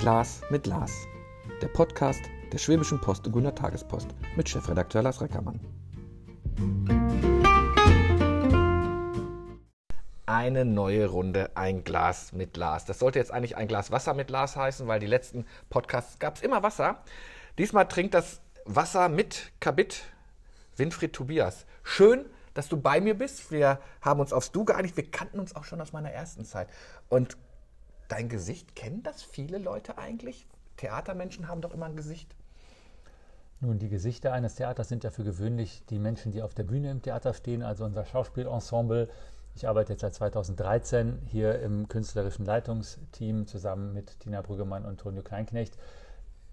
Glas mit Lars. Der Podcast der Schwäbischen Post und Gunner Tagespost mit Chefredakteur Lars Reckermann. Eine neue Runde, ein Glas mit Lars. Das sollte jetzt eigentlich ein Glas Wasser mit Lars heißen, weil die letzten Podcasts gab es immer Wasser. Diesmal trinkt das Wasser mit Kabit Winfried Tobias. Schön, dass du bei mir bist. Wir haben uns aufs Du geeinigt. Wir kannten uns auch schon aus meiner ersten Zeit. Und dein Gesicht, kennen das viele Leute eigentlich? Theatermenschen haben doch immer ein Gesicht. Nun, die Gesichter eines Theaters sind ja für gewöhnlich die Menschen, die auf der Bühne im Theater stehen, also unser Schauspielensemble. Ich arbeite jetzt seit 2013 hier im künstlerischen Leitungsteam zusammen mit Tina Brüggemann und Tonio Kleinknecht.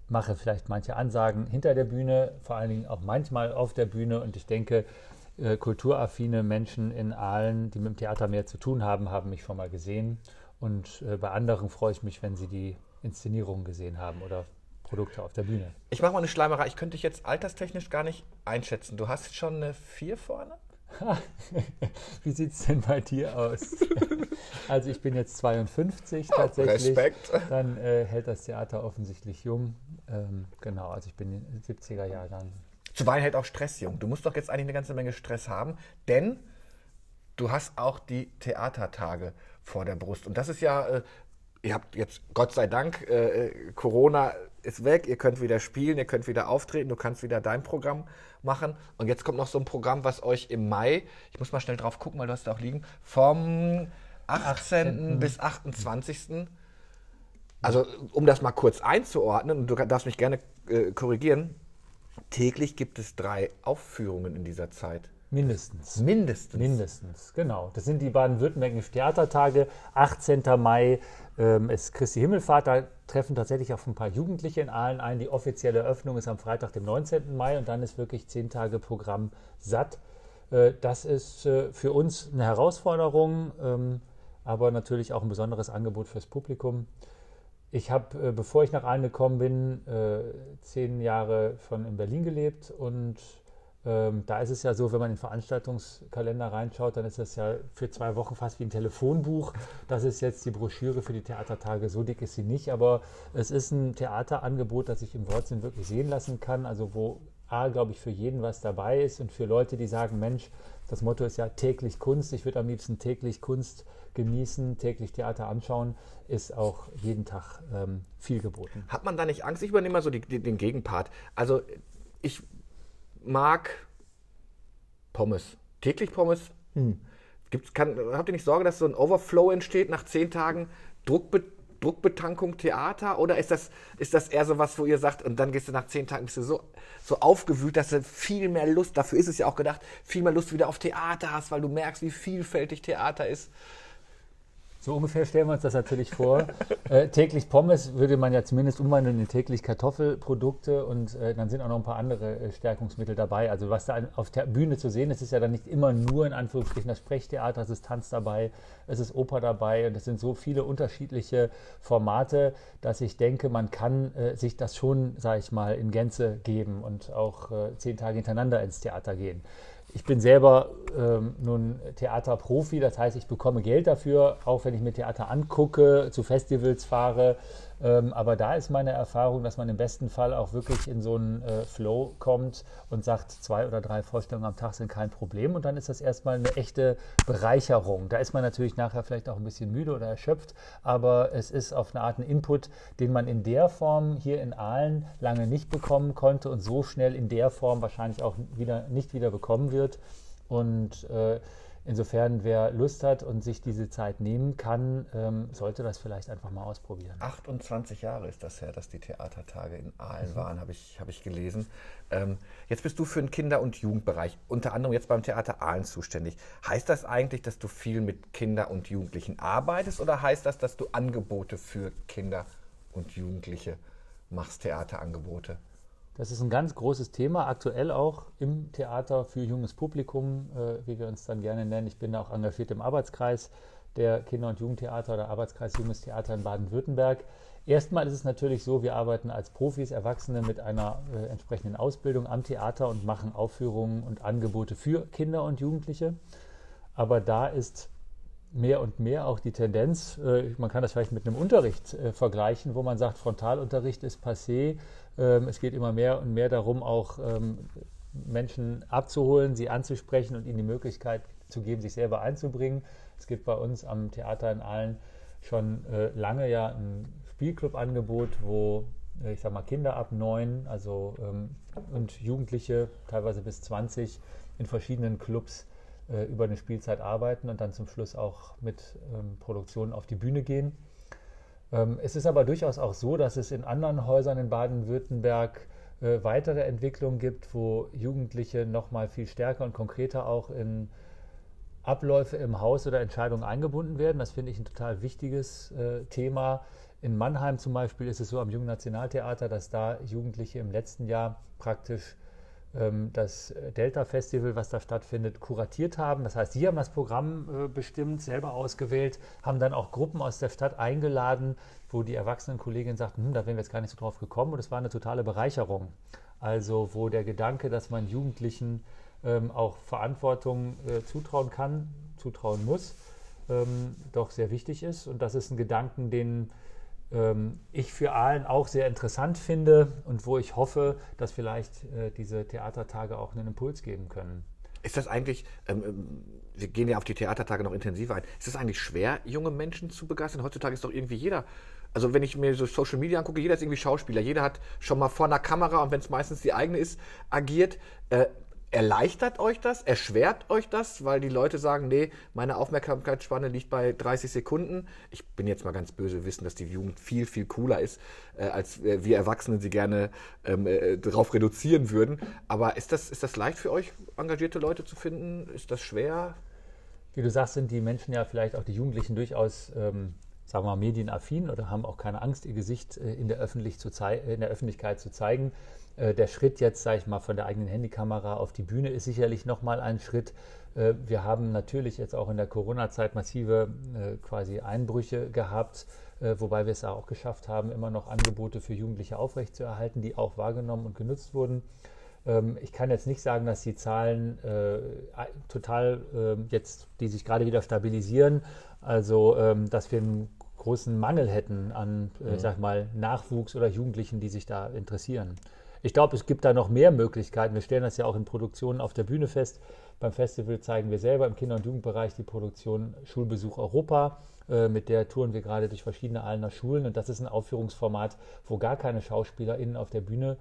Mache vielleicht manche Ansagen hinter der Bühne, vor allen Dingen auch manchmal auf der Bühne. Und ich denke, äh, kulturaffine Menschen in Aalen, die mit dem Theater mehr zu tun haben, haben mich schon mal gesehen. Und äh, bei anderen freue ich mich, wenn sie die Inszenierungen gesehen haben oder Produkte auf der Bühne. Ich mache mal eine Schleimerei. Ich könnte dich jetzt alterstechnisch gar nicht einschätzen. Du hast schon eine 4 vorne? Wie sieht es denn bei dir aus? also ich bin jetzt 52 tatsächlich. Respekt. Dann äh, hält das Theater offensichtlich jung. Ähm, genau, also ich bin 70er Jahrgang. Zuweilen hält auch Stress jung. Du musst doch jetzt eigentlich eine ganze Menge Stress haben, denn du hast auch die Theatertage vor der Brust. Und das ist ja, äh, ihr habt jetzt Gott sei Dank, äh, Corona ist weg, ihr könnt wieder spielen, ihr könnt wieder auftreten, du kannst wieder dein Programm machen. Und jetzt kommt noch so ein Programm, was euch im Mai, ich muss mal schnell drauf gucken, weil du hast da auch liegen, vom 18. 18. bis 28. Also um das mal kurz einzuordnen, und du darfst mich gerne äh, korrigieren, täglich gibt es drei Aufführungen in dieser Zeit. Mindestens. Mindestens. Mindestens, genau. Das sind die baden-württembergischen Theatertage. 18. Mai ähm, ist Christi Himmelfahrt. Da treffen tatsächlich auch ein paar Jugendliche in Aalen ein. Die offizielle Eröffnung ist am Freitag, dem 19. Mai. Und dann ist wirklich zehn Tage Programm satt. Äh, das ist äh, für uns eine Herausforderung, ähm, aber natürlich auch ein besonderes Angebot fürs Publikum. Ich habe, äh, bevor ich nach Aalen gekommen bin, zehn Jahre schon in Berlin gelebt und ähm, da ist es ja so, wenn man in den Veranstaltungskalender reinschaut, dann ist das ja für zwei Wochen fast wie ein Telefonbuch. Das ist jetzt die Broschüre für die Theatertage. So dick ist sie nicht, aber es ist ein Theaterangebot, das ich im Wortsinn wirklich sehen lassen kann. Also wo A, glaube ich, für jeden was dabei ist und für Leute, die sagen, Mensch, das Motto ist ja täglich Kunst. Ich würde am liebsten täglich Kunst genießen, täglich Theater anschauen, ist auch jeden Tag ähm, viel geboten. Hat man da nicht Angst? Ich übernehme mal so die, die, den Gegenpart. Also ich mag Pommes. Täglich Pommes? Hm. Gibt's, kann, habt ihr nicht Sorge, dass so ein Overflow entsteht nach zehn Tagen Druckbe Druckbetankung Theater? Oder ist das, ist das eher so was, wo ihr sagt, und dann gehst du nach zehn Tagen bist du so, so aufgewühlt, dass du viel mehr Lust, dafür ist es ja auch gedacht, viel mehr Lust wieder auf Theater hast, weil du merkst, wie vielfältig Theater ist? So ungefähr stellen wir uns das natürlich vor. äh, täglich Pommes würde man ja zumindest umwandeln in täglich Kartoffelprodukte und äh, dann sind auch noch ein paar andere äh, Stärkungsmittel dabei. Also was da auf der Bühne zu sehen ist, ist ja dann nicht immer nur in Anführungsstrichen das Sprechtheater, es ist Tanz dabei, es ist Oper dabei und es sind so viele unterschiedliche Formate, dass ich denke, man kann äh, sich das schon, sage ich mal, in Gänze geben und auch äh, zehn Tage hintereinander ins Theater gehen. Ich bin selber ähm, nun Theaterprofi, das heißt, ich bekomme Geld dafür, auch wenn ich mir Theater angucke, zu Festivals fahre. Ähm, aber da ist meine Erfahrung, dass man im besten Fall auch wirklich in so einen äh, Flow kommt und sagt, zwei oder drei Vorstellungen am Tag sind kein Problem. Und dann ist das erstmal eine echte Bereicherung. Da ist man natürlich nachher vielleicht auch ein bisschen müde oder erschöpft, aber es ist auf eine Art ein Input, den man in der Form hier in Aalen lange nicht bekommen konnte und so schnell in der Form wahrscheinlich auch wieder nicht wieder bekommen wird. Und äh, Insofern, wer Lust hat und sich diese Zeit nehmen kann, ähm, sollte das vielleicht einfach mal ausprobieren. 28 Jahre ist das her, dass die Theatertage in Aalen mhm. waren, habe ich, hab ich gelesen. Ähm, jetzt bist du für den Kinder- und Jugendbereich, unter anderem jetzt beim Theater Aalen zuständig. Heißt das eigentlich, dass du viel mit Kindern und Jugendlichen arbeitest oder heißt das, dass du Angebote für Kinder und Jugendliche machst, Theaterangebote? Das ist ein ganz großes Thema, aktuell auch im Theater für junges Publikum, äh, wie wir uns dann gerne nennen. Ich bin auch engagiert im Arbeitskreis der Kinder- und Jugendtheater oder Arbeitskreis Junges Theater in Baden-Württemberg. Erstmal ist es natürlich so, wir arbeiten als Profis, Erwachsene mit einer äh, entsprechenden Ausbildung am Theater und machen Aufführungen und Angebote für Kinder und Jugendliche. Aber da ist mehr und mehr auch die Tendenz, äh, man kann das vielleicht mit einem Unterricht äh, vergleichen, wo man sagt, Frontalunterricht ist passé. Ähm, es geht immer mehr und mehr darum, auch ähm, Menschen abzuholen, sie anzusprechen und ihnen die Möglichkeit zu geben, sich selber einzubringen. Es gibt bei uns am Theater in Aalen schon äh, lange ja ein Spielclub-Angebot, wo äh, ich sag mal Kinder ab neun, also ähm, und Jugendliche teilweise bis 20 in verschiedenen Clubs äh, über eine Spielzeit arbeiten und dann zum Schluss auch mit Produktionen auf die Bühne gehen. Ähm, es ist aber durchaus auch so, dass es in anderen Häusern in Baden-Württemberg äh, weitere Entwicklungen gibt, wo Jugendliche noch mal viel stärker und konkreter auch in Abläufe im Haus oder Entscheidungen eingebunden werden. Das finde ich ein total wichtiges äh, Thema. In Mannheim zum Beispiel ist es so am Jungen Nationaltheater, dass da Jugendliche im letzten Jahr praktisch ähm, das Delta-Festival, was da stattfindet, kuratiert haben. Das heißt, sie haben das Programm äh, bestimmt, selber ausgewählt, haben dann auch Gruppen aus der Stadt eingeladen, wo die erwachsenen Kolleginnen sagten, hm, da wären wir jetzt gar nicht so drauf gekommen. Und es war eine totale Bereicherung. Also wo der Gedanke, dass man Jugendlichen ähm, auch Verantwortung äh, zutrauen kann, zutrauen muss, ähm, doch sehr wichtig ist. Und das ist ein Gedanken, den ähm, ich für Aalen auch sehr interessant finde und wo ich hoffe, dass vielleicht äh, diese Theatertage auch einen Impuls geben können. Ist das eigentlich, ähm, ähm, wir gehen ja auf die Theatertage noch intensiver ein, ist es eigentlich schwer, junge Menschen zu begeistern? Heutzutage ist doch irgendwie jeder, also wenn ich mir so Social Media angucke, jeder ist irgendwie Schauspieler, jeder hat schon mal vor einer Kamera und wenn es meistens die eigene ist, agiert. Äh, Erleichtert euch das? Erschwert euch das? Weil die Leute sagen, nee, meine Aufmerksamkeitsspanne liegt bei 30 Sekunden. Ich bin jetzt mal ganz böse, wissen, dass die Jugend viel, viel cooler ist, äh, als äh, wir Erwachsenen sie gerne ähm, äh, darauf reduzieren würden. Aber ist das, ist das leicht für euch, engagierte Leute zu finden? Ist das schwer? Wie du sagst, sind die Menschen ja vielleicht auch die Jugendlichen durchaus, ähm, sagen wir mal, medienaffin oder haben auch keine Angst, ihr Gesicht äh, in, der zu in der Öffentlichkeit zu zeigen. Äh, der Schritt jetzt, sage ich mal, von der eigenen Handykamera auf die Bühne ist sicherlich nochmal ein Schritt. Äh, wir haben natürlich jetzt auch in der Corona-Zeit massive äh, quasi Einbrüche gehabt, wobei wir es auch geschafft haben, immer noch Angebote für Jugendliche aufrechtzuerhalten, die auch wahrgenommen und genutzt wurden. Ähm, ich kann jetzt nicht sagen, dass die Zahlen total ähm, jetzt, die sich gerade wieder stabilisieren, also ähm, dass wir einen großen Mangel hätten an, mhm. sag mal, Nachwuchs oder Jugendlichen, die sich da interessieren. Ich glaube, es gibt da noch mehr Möglichkeiten. Wir stellen das ja auch in Produktionen auf der Bühne fest. Beim Festival zeigen wir selber im Kinder- und Jugendbereich die Produktion Schulbesuch Europa. Äh, mit der touren wir gerade durch verschiedene Allner Schulen. Und das ist ein Aufführungsformat, wo gar keine SchauspielerInnen auf der Bühne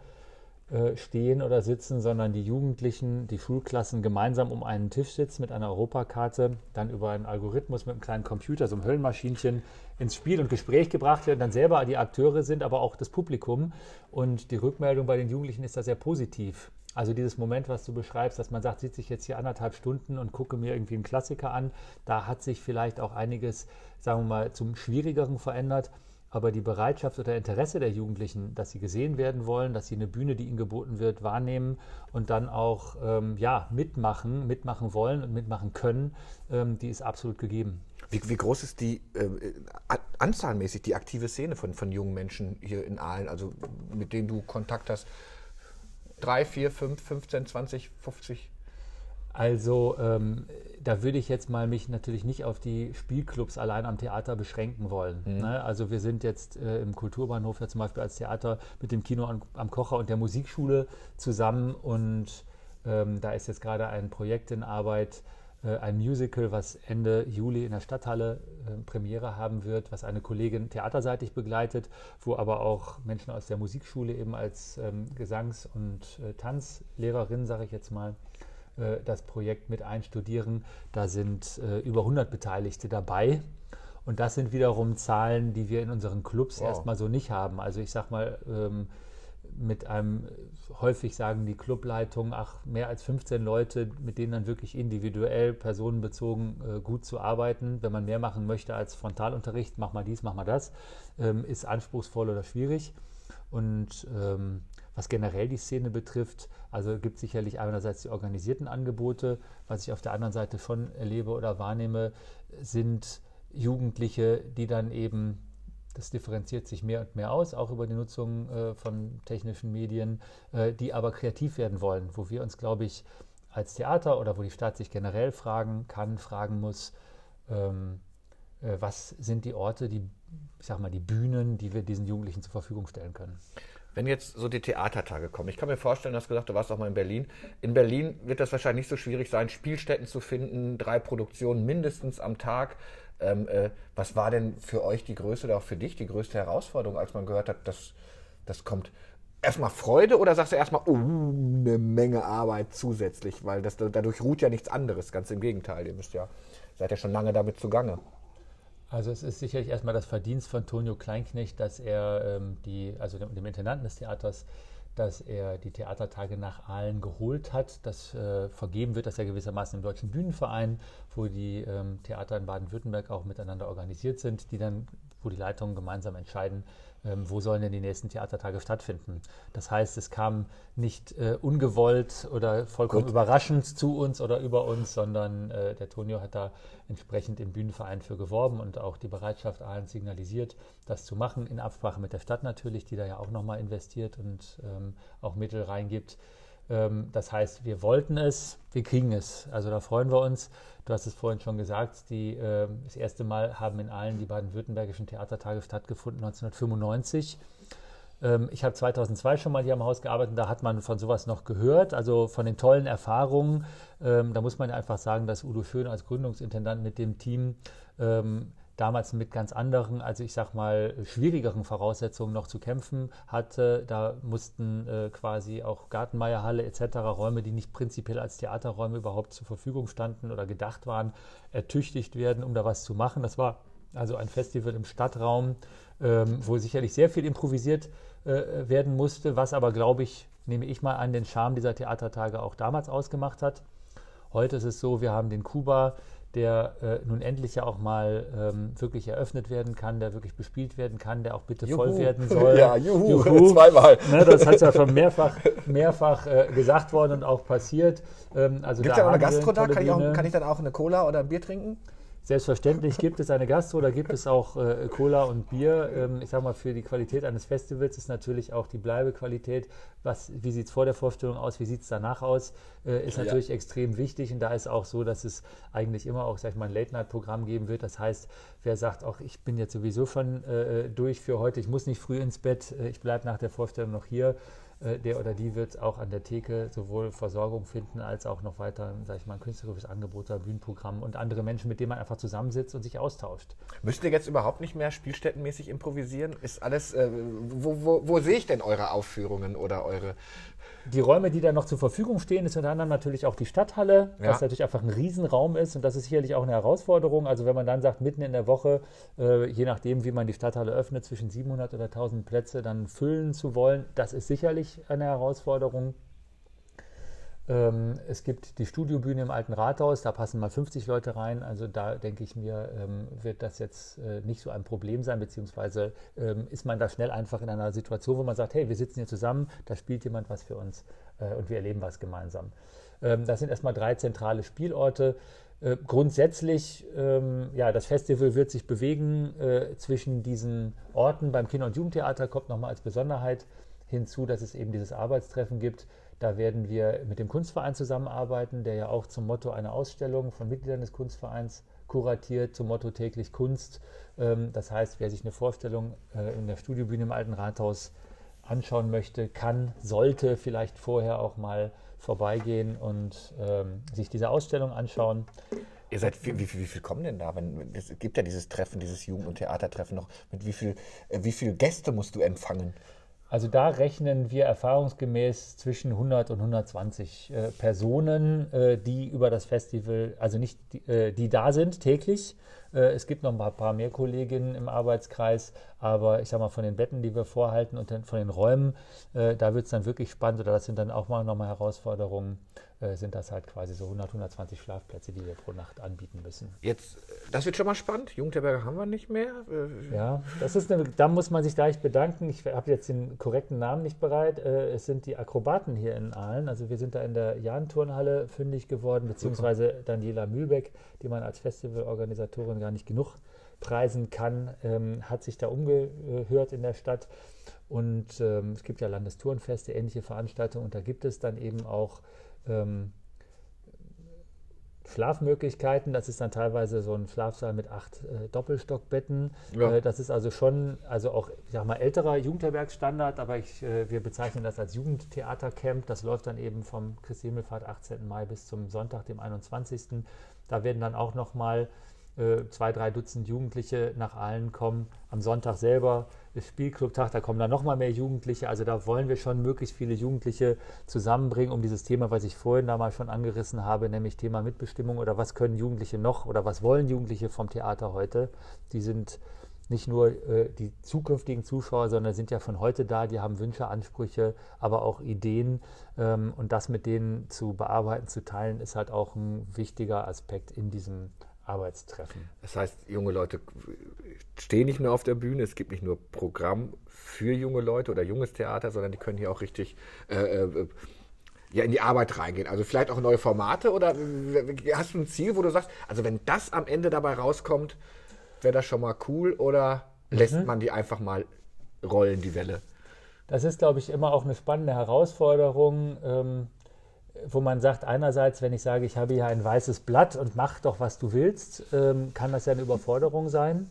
äh, stehen oder sitzen, sondern die Jugendlichen, die Schulklassen gemeinsam um einen Tisch sitzen mit einer Europakarte, dann über einen Algorithmus mit einem kleinen Computer, so einem Höllenmaschinchen, ins Spiel und Gespräch gebracht werden, dann selber die Akteure sind, aber auch das Publikum. Und die Rückmeldung bei den Jugendlichen ist da sehr positiv. Also dieses Moment, was du beschreibst, dass man sagt, sitze ich jetzt hier anderthalb Stunden und gucke mir irgendwie einen Klassiker an, da hat sich vielleicht auch einiges, sagen wir mal, zum Schwierigeren verändert aber die Bereitschaft oder Interesse der Jugendlichen, dass sie gesehen werden wollen, dass sie eine Bühne, die ihnen geboten wird, wahrnehmen und dann auch ähm, ja, mitmachen, mitmachen wollen und mitmachen können, ähm, die ist absolut gegeben. Wie, wie groß ist die äh, anzahlmäßig die aktive Szene von, von jungen Menschen hier in Aalen, also mit denen du Kontakt hast? Drei, vier, fünf, 15, 20, 50? Also ähm, da würde ich jetzt mal mich natürlich nicht auf die Spielclubs allein am Theater beschränken wollen. Mhm. Ne? Also wir sind jetzt äh, im Kulturbahnhof ja zum Beispiel als Theater mit dem Kino am, am Kocher und der Musikschule zusammen und ähm, da ist jetzt gerade ein Projekt in Arbeit, ein Musical, was Ende Juli in der Stadthalle äh, Premiere haben wird, was eine Kollegin theaterseitig begleitet, wo aber auch Menschen aus der Musikschule eben als ähm, Gesangs- und äh, Tanzlehrerin, sage ich jetzt mal, äh, das Projekt mit einstudieren. Da sind äh, über 100 Beteiligte dabei. Und das sind wiederum Zahlen, die wir in unseren Clubs wow. erstmal so nicht haben. Also ich sage mal, ähm, mit einem, häufig sagen die Clubleitungen, ach, mehr als 15 Leute, mit denen dann wirklich individuell, personenbezogen äh, gut zu arbeiten. Wenn man mehr machen möchte als Frontalunterricht, mach mal dies, mach mal das, ähm, ist anspruchsvoll oder schwierig. Und ähm, was generell die Szene betrifft, also gibt sicherlich einerseits die organisierten Angebote, was ich auf der anderen Seite schon erlebe oder wahrnehme, sind Jugendliche, die dann eben, das differenziert sich mehr und mehr aus, auch über die Nutzung äh, von technischen Medien, äh, die aber kreativ werden wollen, wo wir uns, glaube ich, als Theater oder wo die Stadt sich generell fragen kann, fragen muss, ähm, äh, was sind die Orte, die, ich sag mal, die Bühnen, die wir diesen Jugendlichen zur Verfügung stellen können. Wenn jetzt so die Theatertage kommen, ich kann mir vorstellen, du hast gesagt, du warst auch mal in Berlin. In Berlin wird das wahrscheinlich nicht so schwierig sein, Spielstätten zu finden, drei Produktionen mindestens am Tag. Ähm, äh, was war denn für euch die größte oder auch für dich die größte Herausforderung, als man gehört hat, dass das kommt? Erstmal Freude oder sagst du erstmal, oh, eine Menge Arbeit zusätzlich, weil das, dadurch ruht ja nichts anderes, ganz im Gegenteil. Ihr müsst ja, seid ja schon lange damit zugange. Also es ist sicherlich erstmal das Verdienst von Tonio Kleinknecht, dass er ähm, die, also dem, dem, Intendanten des Theaters, dass er die Theatertage nach Aalen geholt hat, dass äh, vergeben wird, dass er gewissermaßen im Deutschen Bühnenverein, wo die ähm, Theater in Baden-Württemberg auch miteinander organisiert sind, die dann, wo die Leitungen gemeinsam entscheiden, ähm, wo sollen denn die nächsten Theatertage stattfinden. Das heißt, es kam nicht äh, ungewollt oder vollkommen Gut. überraschend zu uns oder über uns, sondern äh, der Tonio hat da entsprechend im Bühnenverein für geworben und auch die Bereitschaft allen signalisiert, das zu machen, in Absprache mit der Stadt natürlich, die da ja auch nochmal investiert und ähm, auch Mittel reingibt. Ähm, das heißt, wir wollten es, wir kriegen es. Also da freuen wir uns. Du hast es vorhin schon gesagt, die, äh, das erste Mal haben in allen die baden-württembergischen Theatertage stattgefunden, 1995. Ähm, ich habe 2002 schon mal hier am Haus gearbeitet, da hat man von sowas noch gehört, also von den tollen Erfahrungen. Ähm, da muss man einfach sagen, dass Udo Schön als Gründungsintendant mit dem Team ähm, damals mit ganz anderen, also ich sag mal schwierigeren Voraussetzungen noch zu kämpfen hatte. Da mussten äh, quasi auch Gartenmeierhalle etc., Räume, die nicht prinzipiell als Theaterräume überhaupt zur Verfügung standen oder gedacht waren, ertüchtigt werden, um da was zu machen. Das war also ein Festival im Stadtraum, ähm, wo sicherlich sehr viel improvisiert äh, werden musste, was aber, glaube ich, nehme ich mal an, den Charme dieser Theatertage auch damals ausgemacht hat. Heute ist es so, wir haben den Kuba, der äh, nun endlich ja auch mal ähm, wirklich eröffnet werden kann, der wirklich bespielt werden kann, der auch bitte juhu. voll werden soll. Ja, juhu, juhu. zweimal. Ne, das hat ja schon mehrfach, mehrfach äh, gesagt worden und auch passiert. Ähm, also Gibt es da auch eine Gastro da? Kann ich, auch, kann ich dann auch eine Cola oder ein Bier trinken? Selbstverständlich gibt es eine Gastro, da gibt es auch äh, Cola und Bier. Ähm, ich sage mal, für die Qualität eines Festivals ist natürlich auch die Bleibequalität. Was, wie sieht es vor der Vorstellung aus, wie sieht es danach aus, äh, ist ja. natürlich extrem wichtig. Und da ist auch so, dass es eigentlich immer auch sag ich mal, ein Late-Night-Programm geben wird. Das heißt, wer sagt, auch ich bin jetzt sowieso schon äh, durch für heute, ich muss nicht früh ins Bett, äh, ich bleibe nach der Vorstellung noch hier, äh, der oder die wird auch an der Theke sowohl Versorgung finden als auch noch weiter, sage ich mal, ein künstlerisches Angebot, ein Bühnenprogramm und andere Menschen, mit denen man einfach zusammensitzt und sich austauscht. Müsst ihr jetzt überhaupt nicht mehr spielstättenmäßig improvisieren? Ist alles, äh, wo, wo, wo sehe ich denn eure Aufführungen oder eure die Räume, die da noch zur Verfügung stehen, ist unter anderem natürlich auch die Stadthalle, ja. was natürlich einfach ein Riesenraum ist und das ist sicherlich auch eine Herausforderung. Also wenn man dann sagt, mitten in der Woche, äh, je nachdem, wie man die Stadthalle öffnet, zwischen 700 oder 1000 Plätze dann füllen zu wollen, das ist sicherlich eine Herausforderung. Ähm, es gibt die Studiobühne im Alten Rathaus, da passen mal 50 Leute rein. Also da denke ich mir, ähm, wird das jetzt äh, nicht so ein Problem sein, beziehungsweise ähm, ist man da schnell einfach in einer Situation, wo man sagt, hey, wir sitzen hier zusammen, da spielt jemand was für uns äh, und wir erleben was gemeinsam. Das sind erstmal drei zentrale Spielorte. Äh, grundsätzlich, ja, das Festival wird sich bewegen zwischen diesen Orten. Beim Kinder- und Jugendtheater kommt nochmal als Besonderheit hinzu, dass es eben dieses Arbeitstreffen gibt da werden wir mit dem Kunstverein zusammenarbeiten, der ja auch zum Motto einer Ausstellung von Mitgliedern des Kunstvereins kuratiert, zum Motto täglich Kunst. Ähm, das heißt, wer sich eine Vorstellung äh, in der Studiobühne im Alten Rathaus anschauen möchte, kann, sollte vielleicht vorher auch mal vorbeigehen und ähm, sich diese Ausstellung anschauen. Ihr seid, wie, wie, wie, viel kommen denn da? Wenn, es gibt ja dieses Treffen, dieses Jugend- und Theatertreffen noch. Mit wie viel, äh, wie viel Gäste musst du empfangen? Also da rechnen wir erfahrungsgemäß zwischen 100 und 120 äh, Personen, äh, die über das Festival, also nicht die, äh, die da sind täglich. Äh, es gibt noch ein paar, paar, mehr Kolleginnen im Arbeitskreis, aber ich sage mal von den Betten, die wir vorhalten und von den Räumen, äh, da wird es dann wirklich spannend oder das sind dann auch mal nochmal Herausforderungen sind das halt quasi so 100, 120 Schlafplätze, die wir pro Nacht anbieten müssen. Jetzt, das wird schon mal spannend. Jugendherberge haben wir nicht mehr. Äh, ja, das ist eine, da muss man sich gleich bedanken. Ich habe jetzt den korrekten Namen nicht bereit. Äh, es sind die Akrobaten hier in Aalen. Also wir sind da in der Jahn-Turnhalle fündig geworden, beziehungsweise. Daniela Mühlbeck, die man als Festivalorganisatorin gar nicht genug preisen kann, ähm, hat sich da umgehört in der Stadt. Und ähm, es gibt ja Landestourenfeste, ähnliche Veranstaltungen. Und da gibt es dann eben auch ähm, Schlafmöglichkeiten. Das ist dann teilweise so ein Schlafsaal mit acht äh, Doppelstockbetten. Ja. Äh, das ist also schon, also auch, ich sag mal, älterer Jugendherbergsstandard, aber ich, äh, wir bezeichnen das als Jugendtheatercamp. Das läuft dann eben vom Christi Himmelfahrt 18. Mai bis zum Sonntag, dem 21. Da werden dann auch nochmal äh, zwei, drei Dutzend Jugendliche nach Aalen kommen. Am Sonntag selber ist Spielclubtag, da kommen dann nochmal mehr Jugendliche. Also da wollen wir schon möglichst viele Jugendliche zusammenbringen, um dieses Thema, was ich vorhin da mal schon angerissen habe, nämlich Thema Mitbestimmung oder was können Jugendliche noch oder was wollen Jugendliche vom Theater heute. Die sind nicht nur äh, die zukünftigen Zuschauer, sondern sind ja von heute da, die haben Wünsche, Ansprüche, aber auch Ideen. Ähm, und das mit denen zu bearbeiten, zu teilen, ist halt auch ein wichtiger Aspekt in diesem Arbeitstreffen. Das heißt, junge Leute stehen nicht nur auf der Bühne, es gibt nicht nur Programm für junge Leute oder junges Theater, sondern die können hier auch richtig äh, äh, ja, in die Arbeit reingehen. Also vielleicht auch neue Formate oder hast du ein Ziel, wo du sagst, also wenn das am Ende dabei rauskommt, wäre das schon mal cool oder lässt mhm. man die einfach mal rollen, die Welle? Das ist, glaube ich, immer auch eine spannende Herausforderung. Ähm, wo man sagt, einerseits, wenn ich sage, ich habe hier ein weißes Blatt und mach doch, was du willst, ähm, kann das ja eine Überforderung sein.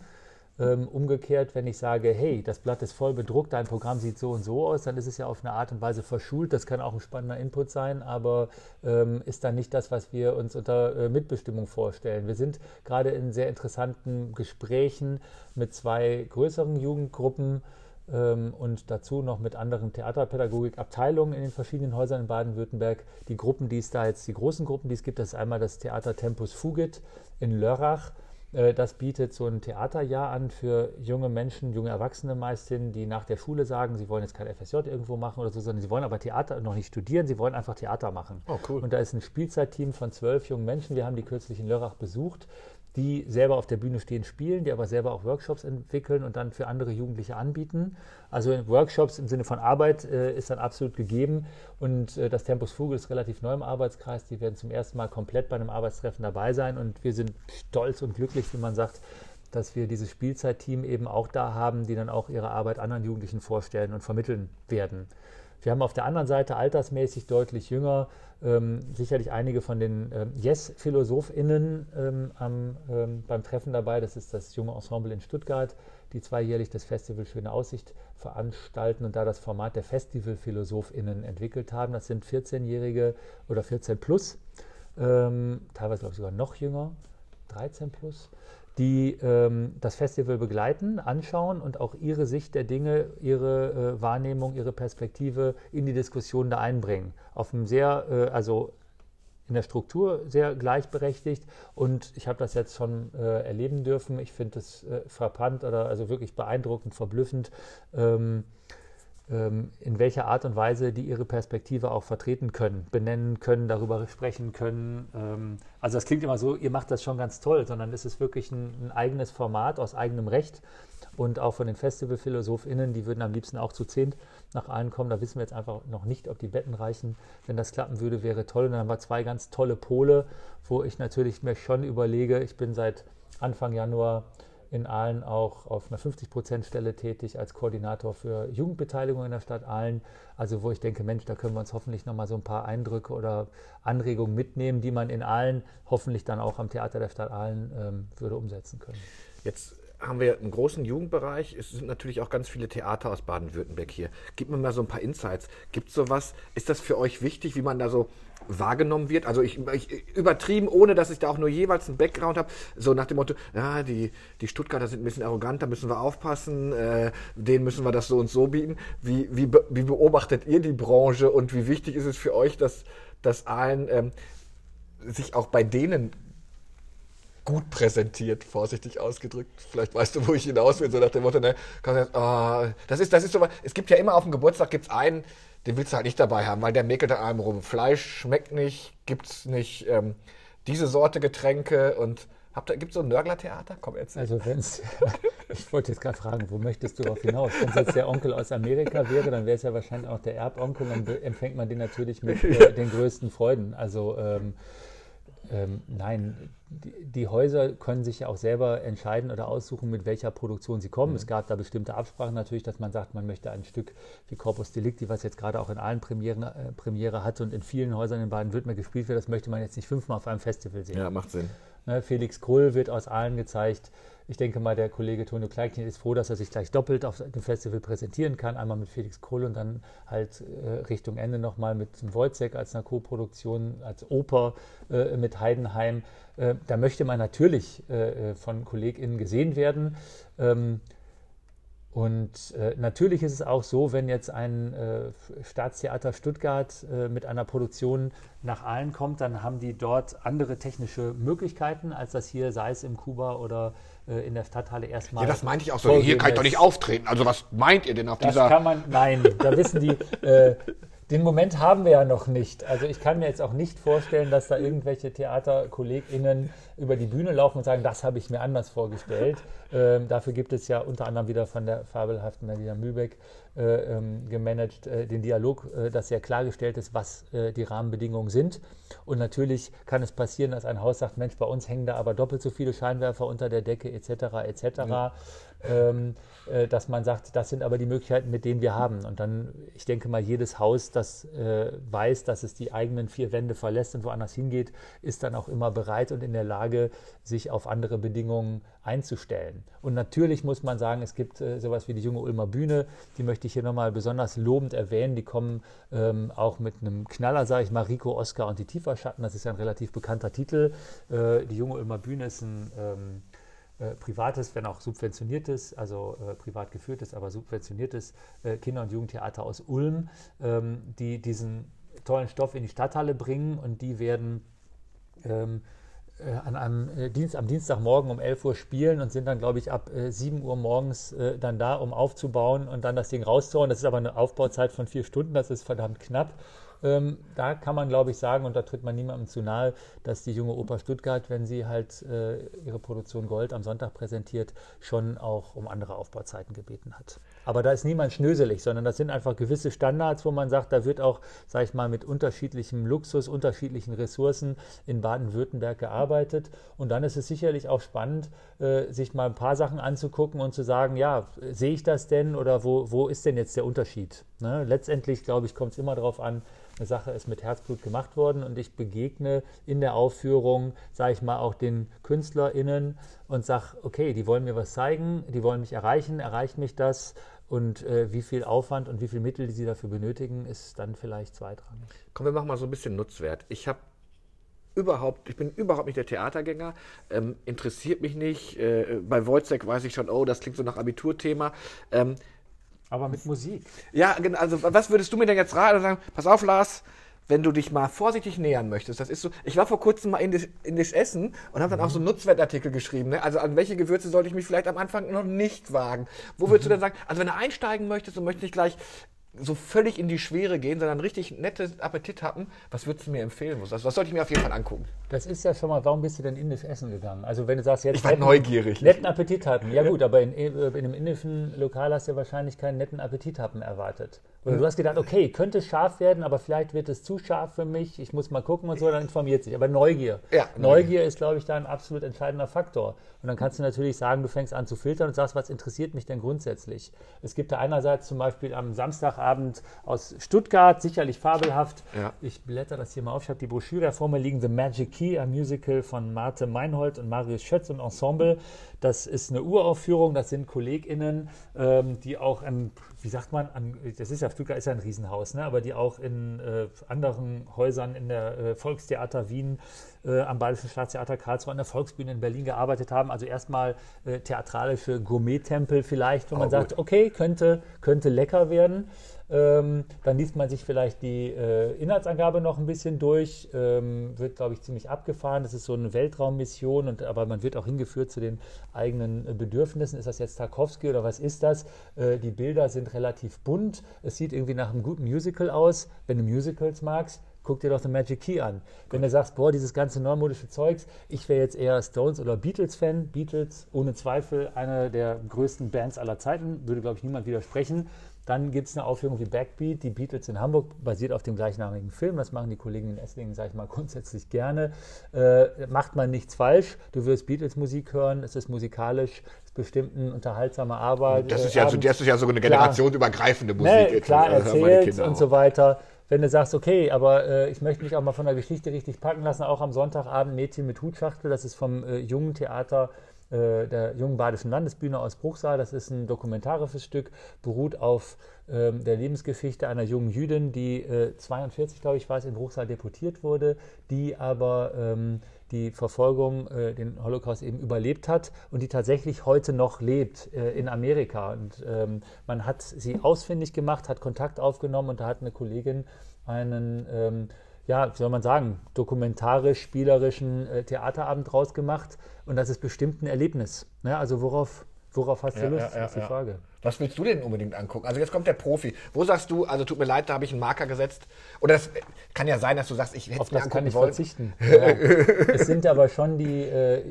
Ähm, umgekehrt, wenn ich sage, hey, das Blatt ist voll bedruckt, dein Programm sieht so und so aus, dann ist es ja auf eine Art und Weise verschult. Das kann auch ein spannender Input sein, aber ähm, ist dann nicht das, was wir uns unter äh, Mitbestimmung vorstellen. Wir sind gerade in sehr interessanten Gesprächen mit zwei größeren Jugendgruppen und dazu noch mit anderen Theaterpädagogikabteilungen in den verschiedenen Häusern in Baden-Württemberg. Die Gruppen, die es da jetzt, die großen Gruppen, die es gibt, das ist einmal das Theater Tempus Fugit in Lörrach. Äh, das bietet so ein Theaterjahr an für junge Menschen, junge Erwachsene meistens, die nach der Schule sagen, sie wollen jetzt kein FSJ irgendwo machen oder so, sondern sie wollen aber Theater noch nicht studieren, sie wollen einfach Theater machen. Oh, cool. Und da ist ein Spielzeitteam von zwölf jungen Menschen. Wir haben die kürzlich in Lörrach besucht die selber auf der Bühne stehen, spielen, die aber selber auch Workshops entwickeln und dann für andere Jugendliche anbieten. Also Workshops im Sinne von Arbeit äh, ist dann absolut gegeben und äh, das Tempus Vogel ist relativ neu im Arbeitskreis. Die werden zum ersten Mal komplett bei einem Arbeitstreffen dabei sein und wir sind stolz und glücklich, wie man sagt, dass wir dieses Spielzeitteam eben auch da haben, die dann auch ihre Arbeit anderen Jugendlichen vorstellen und vermitteln werden. Wir haben auf der anderen Seite altersmäßig deutlich jünger ähm, sicherlich einige von den ähm, Yes-PhilosophInnen ähm, ähm, beim Treffen dabei. Das ist das junge Ensemble in Stuttgart, die zweijährlich das Festival Schöne Aussicht veranstalten und da das Format der Festival-PhilosophInnen entwickelt haben. Das sind 14-Jährige oder 14 plus, ähm, teilweise glaube ich sogar noch jünger, 13 plus die ähm, das Festival begleiten, anschauen und auch ihre Sicht der Dinge, ihre äh, Wahrnehmung, ihre Perspektive in die Diskussion da einbringen. Auf einem sehr, äh, also in der Struktur sehr gleichberechtigt und ich habe das jetzt schon äh, erleben dürfen. Ich finde es äh, frappant oder also wirklich beeindruckend, verblüffend. Ähm, in welcher Art und Weise die ihre Perspektive auch vertreten können, benennen können, darüber sprechen können. Ähm, also das klingt immer so, ihr macht das schon ganz toll, sondern es ist wirklich ein, ein eigenes Format aus eigenem Recht und auch von den Festivalphilosophinnen, die würden am liebsten auch zu zehn nach allen kommen. Da wissen wir jetzt einfach noch nicht, ob die Betten reichen. Wenn das klappen würde, wäre toll. Und dann haben wir zwei ganz tolle Pole, wo ich natürlich mir schon überlege, ich bin seit Anfang Januar in Aalen auch auf einer 50-Prozent-Stelle tätig als Koordinator für Jugendbeteiligung in der Stadt Aalen. Also wo ich denke, Mensch, da können wir uns hoffentlich nochmal so ein paar Eindrücke oder Anregungen mitnehmen, die man in Aalen hoffentlich dann auch am Theater der Stadt Aalen ähm, würde umsetzen können. Jetzt haben wir einen großen Jugendbereich. Es sind natürlich auch ganz viele Theater aus Baden-Württemberg hier. Gib mir mal so ein paar Insights. Gibt es sowas? Ist das für euch wichtig, wie man da so wahrgenommen wird? Also ich, ich übertrieben, ohne dass ich da auch nur jeweils einen Background habe, so nach dem Motto, ja, die, die Stuttgarter sind ein bisschen arrogant, da müssen wir aufpassen, äh, denen müssen wir das so und so bieten. Wie, wie, wie beobachtet ihr die Branche und wie wichtig ist es für euch, dass, dass allen ähm, sich auch bei denen gut präsentiert, vorsichtig ausgedrückt. Vielleicht weißt du, wo ich hinaus will, so nach dem Motto, ne, oh, das ist, das ist so, es gibt ja immer auf dem Geburtstag gibt's einen, den willst du halt nicht dabei haben, weil der mäkelt an einem rum. Fleisch schmeckt nicht, gibt's nicht ähm, diese Sorte Getränke und Habt ihr, gibt es so ein Nörgler-Theater? Komm, erzähl. Also wenn's, ich wollte jetzt gerade fragen, wo möchtest du darauf hinaus? Wenn es jetzt der Onkel aus Amerika wäre, dann wäre es ja wahrscheinlich auch der Erbonkel, dann empfängt man den natürlich mit äh, den größten Freuden. Also ähm, Ähm, nein, die, die, Häuser können sich ja auch selber entscheiden oder aussuchen, mit welcher Produktion sie kommen. Mhm. Es gab da bestimmte Absprachen natürlich, dass man sagt, man möchte ein Stück wie Corpus Delicti, was jetzt gerade auch in allen Premieren äh, Premiere hat und in vielen Häusern in Baden-Württemberg gespielt wird, das möchte man jetzt nicht fünfmal auf einem Festival sehen. Ja, macht Sinn. Ne, Felix Krull wird aus allen gezeigt. Ich denke mal, der Kollege Tonio Kleinknecht ist froh, dass er sich gleich doppelt auf dem Festival präsentieren kann. Einmal mit Felix Krull und dann halt äh, Richtung Ende nochmal mit Wojcek als einer Co-Produktion, als Oper äh, mit Heidenheim. Äh, da möchte man natürlich äh, äh, von KollegInnen gesehen werden. Ähm, und äh, natürlich ist es auch so, wenn jetzt ein äh, Staatstheater Stuttgart äh, mit einer Produktion nach Aalen kommt, dann haben die dort andere technische Möglichkeiten, als das hier, sei es im Kuba oder in der Stadthalle erstmal. Ja, das meinte ich auch so. Hier kann ich doch nicht auftreten. Also was meint ihr denn auf das dieser? Kann man, nein, da wissen die. Äh, den Moment haben wir ja noch nicht. Also ich kann mir jetzt auch nicht vorstellen, dass da irgendwelche TheaterkollegInnen über die Bühne laufen und sagen, das habe ich mir anders vorgestellt. Ähm, dafür gibt es ja unter anderem wieder von der fabelhaften Nadina Mübeck äh, ähm, gemanagt äh, den Dialog, äh, dass sehr klargestellt ist, was äh, die Rahmenbedingungen sind. Und natürlich kann es passieren, dass ein Haus sagt, Mensch, bei uns hängen da aber doppelt so viele Scheinwerfer unter der Decke etc. etc. Ja. Ähm, äh, dass man sagt, das sind aber die Möglichkeiten, mit denen wir haben. Und dann, ich denke mal, jedes Haus, das äh, weiß, dass es die eigenen vier Wände verlässt und woanders hingeht, ist dann auch immer bereit und in der Lage, sich auf andere Bedingungen einzustellen. Und natürlich muss man sagen, es gibt äh, sowas wie die junge Ulmer Bühne, die möchte ich hier nochmal besonders lobend erwähnen. Die kommen ähm, auch mit einem Knaller, sage ich mal, Rico, Oscar und die Tieferschatten. Das ist ja ein relativ bekannter Titel. Die junge Ulmer Bühne ist ein ähm, äh, privates, wenn auch subventioniertes, also äh, privat geführtes, aber subventioniertes äh, Kinder- und Jugendtheater aus Ulm, ähm, die diesen tollen Stoff in die Stadthalle bringen und die werden ähm, äh, an einem äh, Dienst, am Dienstagmorgen um 11 Uhr spielen und sind dann, glaube ich, ab 7 Uhr morgens dann da, um aufzubauen und dann das Ding rauszuhauen. Das ist aber eine Aufbauzeit von vier Stunden, das ist verdammt knapp. Ähm, da kann man, glaube ich, sagen, und da tritt man niemandem zu nahe, dass die junge Oper Stuttgart, wenn sie halt äh, ihre Produktion Gold am Sonntag präsentiert, schon auch um andere Aufbauzeiten gebeten hat. Aber da ist niemand schnöselig, sondern das sind einfach gewisse Standards, wo man sagt, da wird auch, sage ich mal, mit unterschiedlichem Luxus, unterschiedlichen Ressourcen in Baden-Württemberg gearbeitet. Und dann ist es sicherlich auch spannend, äh, sich mal ein paar Sachen anzugucken und zu sagen, ja, sehe ich das denn oder wo, wo ist denn jetzt der Unterschied? Ne? Letztendlich, glaube ich, kommt es immer darauf an, Sache ist mit Herzblut gemacht worden und ich begegne in der Aufführung, sage ich mal, auch den KünstlerInnen und sage, okay, die wollen mir was zeigen, die wollen mich erreichen, erreicht mich das und äh, wie viel Aufwand und wie viel Mittel die sie dafür benötigen, ist dann vielleicht zweitrangig. Komm, wir machen mal so ein bisschen Nutzwert. Ich habe überhaupt, ich bin überhaupt nicht der Theatergänger, ähm, interessiert mich nicht. Äh, bei Wojciech weiß ich schon, oh, das klingt so nach Abiturthema. Ähm, aber mit Musik. Ja, genau. Also, was würdest du mir denn jetzt raten sagen, pass auf, Lars, wenn du dich mal vorsichtig nähern möchtest. Das ist so, ich war vor kurzem mal in das, in das Essen und habe dann mhm. auch so einen Nutzwertartikel geschrieben. Ne? Also an welche Gewürze sollte ich mich vielleicht am Anfang noch nicht wagen? Wo würdest mhm. du denn sagen, also wenn du einsteigen möchtest und möchtest nicht gleich so völlig in die Schwere gehen, sondern richtig nettes Appetit haben, was würdest du mir empfehlen? Was, was sollte ich mir auf jeden Fall angucken? Das ist ja schon mal, warum bist du denn indisch essen gegangen? Also wenn du sagst, jetzt ich war netten, neugierig. netten Appetit hatten. Ja gut, aber in, in einem indischen Lokal hast du ja wahrscheinlich keinen netten Appetit haben erwartet. Oder du hast gedacht, okay, könnte scharf werden, aber vielleicht wird es zu scharf für mich, ich muss mal gucken und so, dann informiert sich. Aber Neugier. Ja, Neugier ist, glaube ich, da ein absolut entscheidender Faktor. Und dann kannst du natürlich sagen, du fängst an zu filtern und sagst, was interessiert mich denn grundsätzlich? Es gibt da einerseits zum Beispiel am Samstagabend aus Stuttgart, sicherlich fabelhaft. Ja. Ich blätter das hier mal auf. Ich habe die Broschüre vor mir liegen, The Magic Key, ein Musical von Marte Meinhold und Marius Schötz und Ensemble. Das ist eine Uraufführung, das sind KollegInnen, ähm, die auch an, wie sagt man, an, das ist ja, Stuttgart ist ja ein Riesenhaus, ne, aber die auch in äh, anderen Häusern in der äh, Volkstheater Wien, äh, am Bayerischen Staatstheater Karlsruhe, an der Volksbühne in Berlin gearbeitet haben. Also erstmal äh, theatralische Gourmet-Tempel vielleicht, wo oh, man gut. sagt, okay, könnte, könnte lecker werden. Ähm, dann liest man sich vielleicht die äh, Inhaltsangabe noch ein bisschen durch, ähm, wird, glaube ich, ziemlich abgefahren. Das ist so eine Weltraummission, und, aber man wird auch hingeführt zu den eigenen äh, Bedürfnissen. Ist das jetzt Tarkovsky oder was ist das? Äh, die Bilder sind relativ bunt. Es sieht irgendwie nach einem guten Musical aus. Wenn du Musicals magst, guck dir doch The Magic Key an. Wenn du sagst, boah, dieses ganze neumodische Zeugs, ich wäre jetzt eher Stones oder Beatles-Fan. Beatles, ohne Zweifel, eine der größten Bands aller Zeiten, würde, glaube ich, niemand widersprechen. Dann gibt es eine Aufführung wie Backbeat, die Beatles in Hamburg, basiert auf dem gleichnamigen Film. Das machen die Kollegen in Esslingen, sage ich mal, grundsätzlich gerne. Äh, macht man nichts falsch. Du wirst Beatles-Musik hören, es ist musikalisch, es ist bestimmt eine unterhaltsame Arbeit. Das ist ja, so, das ist ja so eine generationsübergreifende Musik. Ne, klar erzählt und so weiter wenn du sagst, okay, aber äh, ich möchte mich auch mal von der Geschichte richtig packen lassen, auch am Sonntagabend Mädchen mit Hutschachtel, das ist vom äh, jungen Theater äh, der Jungen Badischen Landesbühne aus Bruchsal. Das ist ein dokumentarisches Stück, beruht auf ähm, der Lebensgeschichte einer jungen Jüdin, die äh, 42, glaube ich, war es, in Bruchsal deportiert wurde, die aber ähm, die Verfolgung, äh, den Holocaust eben überlebt hat und die tatsächlich heute noch lebt äh, in Amerika. Und ähm, man hat sie ausfindig gemacht, hat Kontakt aufgenommen und da hat eine Kollegin einen ähm, ja, wie soll man sagen, dokumentarisch-spielerischen äh, Theaterabend draus gemacht. Und das ist bestimmt ein Erlebnis. Ne? Also worauf, worauf hast du ja, Lust, ja, ja, ist die Frage. Was willst du denn unbedingt angucken? Also jetzt kommt der Profi. Wo sagst du, also tut mir leid, da habe ich einen Marker gesetzt. Oder es kann ja sein, dass du sagst, ich hätte Auf das kann ich wollen. verzichten. Es sind aber schon die, äh,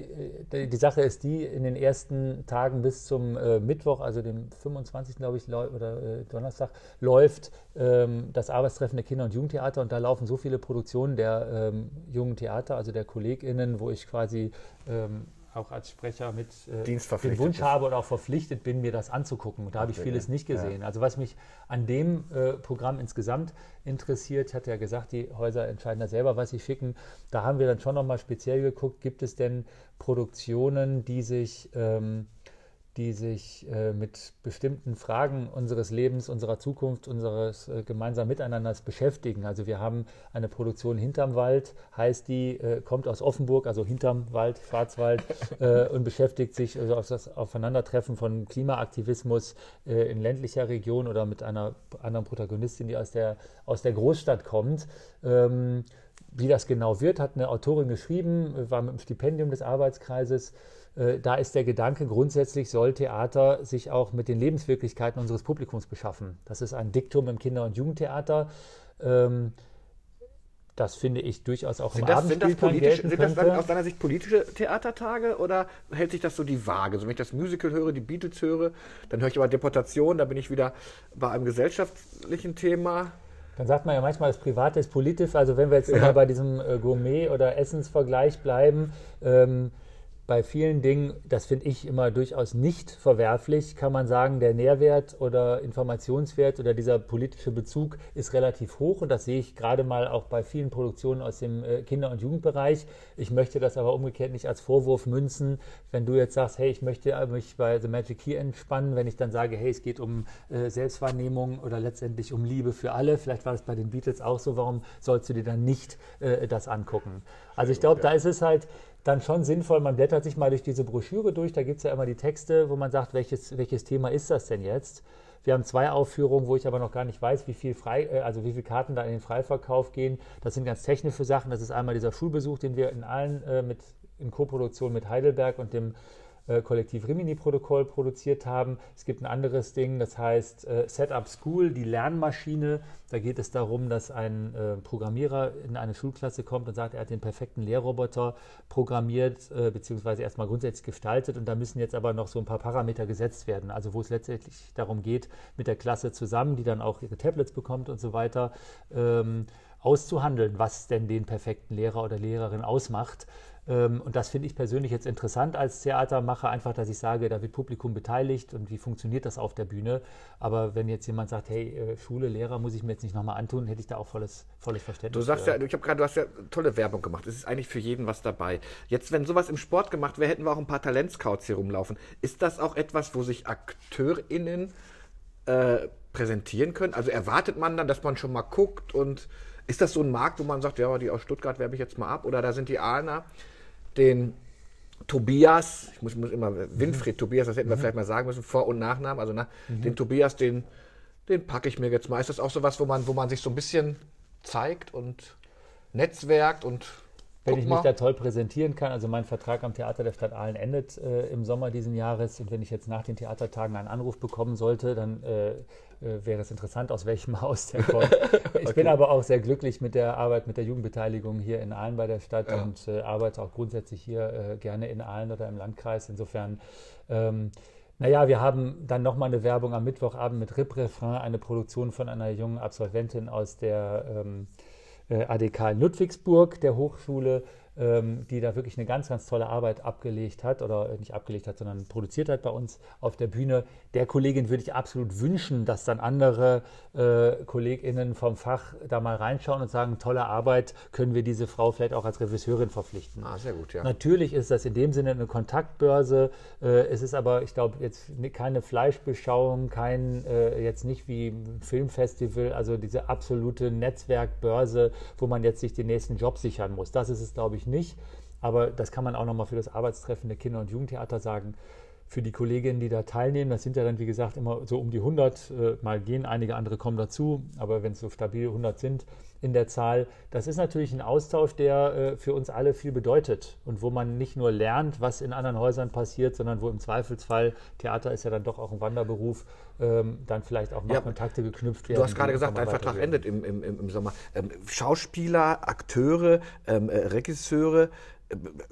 die Sache ist die, in den ersten Tagen bis zum äh, Mittwoch, also dem 25. glaube ich, oder äh, Donnerstag, läuft ähm, das Arbeitstreffen der Kinder- und Jugendtheater und da laufen so viele Produktionen der ähm, jungen Theater, also der KollegInnen, wo ich quasi ähm, auch als Sprecher mit äh, den Wunsch habe oder auch verpflichtet bin, mir das anzugucken. Und da habe ich vieles nicht gesehen. Ja. Also was mich an dem äh, Programm insgesamt interessiert, ich hatte ja gesagt, die Häuser entscheiden da selber, was sie schicken. Da haben wir dann schon nochmal speziell geguckt, gibt es denn Produktionen, die sich ähm, die sich äh, mit bestimmten Fragen unseres Lebens, unserer Zukunft, unseres äh, gemeinsamen Miteinanders beschäftigen. Also wir haben eine Produktion Hinterm Wald, heißt die, äh, kommt aus Offenburg, also hinterm Wald, Schwarzwald, äh, und beschäftigt sich also auf das Aufeinandertreffen von Klimaaktivismus äh, in ländlicher Region oder mit einer anderen Protagonistin, die aus der, aus der Großstadt kommt. Ähm, wie das genau wird, hat eine Autorin geschrieben, war mit dem Stipendium des Arbeitskreises da ist der Gedanke, grundsätzlich soll Theater sich auch mit den Lebenswirklichkeiten unseres Publikums beschaffen. Das ist ein Diktum im Kinder- und Jugendtheater. Ähm, das finde ich durchaus auch sind im das, sind das, politisch, sind das dann aus deiner Sicht politische Theatertage oder hält sich das so die Waage? So, wenn ich das Musical höre, die Beatles höre, dann höre ich aber Deportation, da bin ich wieder bei einem gesellschaftlichen Thema. Dann sagt man ja manchmal, das Private ist politisch. Also wenn wir jetzt ja. mal bei diesem äh, Gourmet- oder Essensvergleich bleiben, ähm, bei vielen Dingen, das finde ich immer durchaus nicht verwerflich, kann man sagen, der Nährwert oder Informationswert oder dieser politische Bezug ist relativ hoch und das sehe ich gerade mal auch bei vielen Produktionen aus dem äh, Kinder- und Jugendbereich. Ich möchte das aber umgekehrt nicht als Vorwurf münzen, wenn du jetzt sagst, hey, ich möchte mich bei The Magic Key entspannen, wenn ich dann sage, hey, es geht um äh, Selbstwahrnehmung oder letztendlich um Liebe für alle. Vielleicht war das bei den Beatles auch so, warum sollst du dir dann nicht äh, das angucken? Also ich glaube, da ist es halt, dann schon sinnvoll, man blättert sich mal durch diese Broschüre durch, da gibt es ja immer die Texte, wo man sagt, welches, welches Thema ist das denn jetzt? Wir haben zwei Aufführungen, wo ich aber noch gar nicht weiß, wie viel frei, äh, also wie viele Karten da in den Freiverkauf gehen. Das sind ganz technische Sachen. Das ist einmal dieser Schulbesuch, den wir in allen äh, mit in Koproduktion mit Heidelberg und dem äh, Kollektiv Rimini-Protokoll produziert haben. Es gibt ein anderes Ding, das heißt äh, Setup School, die Lernmaschine. Da geht es darum, dass ein äh, Programmierer in eine Schulklasse kommt und sagt, er hat den perfekten Lehrroboter programmiert, äh, beziehungsweise erstmal grundsätzlich gestaltet. Und da müssen jetzt aber noch so ein paar Parameter gesetzt werden. Also wo es letztendlich darum geht, mit der Klasse zusammen, die dann auch ihre Tablets bekommt und so weiter, ähm, auszuhandeln, was denn den perfekten Lehrer oder Lehrerin ausmacht. Ähm, und das finde ich persönlich jetzt interessant als Theatermacher, einfach, dass ich sage, da wird Publikum beteiligt und wie funktioniert das auf der Bühne. Aber wenn jetzt jemand sagt, hey, äh, Schule, Lehrer muss ich mir jetzt nicht nochmal antun, hätte ich da auch volles, volles Verständnis. Du sagst ja, ich habe gerade, du hast ja tolle Werbung gemacht. Es ist eigentlich für jeden was dabei. Jetzt, wenn sowas im Sport gemacht wäre, hätten wir auch ein paar Talentscouts hier rumlaufen. Ist das auch etwas, wo sich AkteurInnen äh, präsentieren können? Also erwartet man dann, dass man schon mal guckt und ist das so ein Markt, wo man sagt, ja, die aus Stuttgart werbe ich jetzt mal ab? Oder da sind die Ahner, den Tobias, ich muss, muss immer, Winfried mhm. Tobias, das hätten wir mhm. vielleicht mal sagen müssen, Vor- und Nachnamen, also na, mhm. den Tobias, den, den packe ich mir jetzt mal. Ist das auch so was, wo man, wo man sich so ein bisschen zeigt und netzwerkt und wenn ich mich da toll präsentieren kann, also mein Vertrag am Theater der Stadt Aalen endet äh, im Sommer diesen Jahres und wenn ich jetzt nach den Theatertagen einen Anruf bekommen sollte, dann äh, äh, wäre es interessant, aus welchem Haus der kommt. Ich okay. bin aber auch sehr glücklich mit der Arbeit, mit der Jugendbeteiligung hier in Aalen bei der Stadt ja. und äh, arbeite auch grundsätzlich hier äh, gerne in Aalen oder im Landkreis. Insofern ähm, Naja, wir haben dann nochmal eine Werbung am Mittwochabend mit Rip Refrain, eine Produktion von einer jungen Absolventin aus der ähm, äh, ADK in Ludwigsburg, der Hochschule, die da wirklich eine ganz, ganz tolle Arbeit abgelegt hat oder nicht abgelegt hat, sondern produziert hat bei uns auf der Bühne. Der Kollegin würde ich absolut wünschen, dass dann andere äh, KollegInnen vom Fach da mal reinschauen und sagen, tolle Arbeit, können wir diese Frau vielleicht auch als Regisseurin verpflichten. Ah, sehr gut, ja. Natürlich ist das in dem Sinne eine Kontaktbörse. Äh, es ist aber, ich glaube, jetzt keine Fleischbeschauung, kein, äh, jetzt nicht wie ein Filmfestival, also diese absolute Netzwerkbörse, wo man jetzt sich den nächsten Job sichern muss. Das ist es, glaube ich, nicht. Aber das kann man auch nochmal für das Arbeitstreffen der Kinder- und Jugendtheater sagen. Für die Kolleginnen, die da teilnehmen, das sind ja dann, wie gesagt, immer so um die 100. Äh, mal gehen einige andere kommen dazu, aber wenn es so stabil 100 sind in der Zahl, das ist natürlich ein Austausch, der äh, für uns alle viel bedeutet und wo man nicht nur lernt, was in anderen Häusern passiert, sondern wo im Zweifelsfall, Theater ist ja dann doch auch ein Wanderberuf, ähm, dann vielleicht auch noch Ja, Kontakte geknüpft werden. Du hast gerade gesagt, dein Vertrag endet im, im, im Sommer. Ähm, Schauspieler, Akteure, ähm, äh, Regisseure,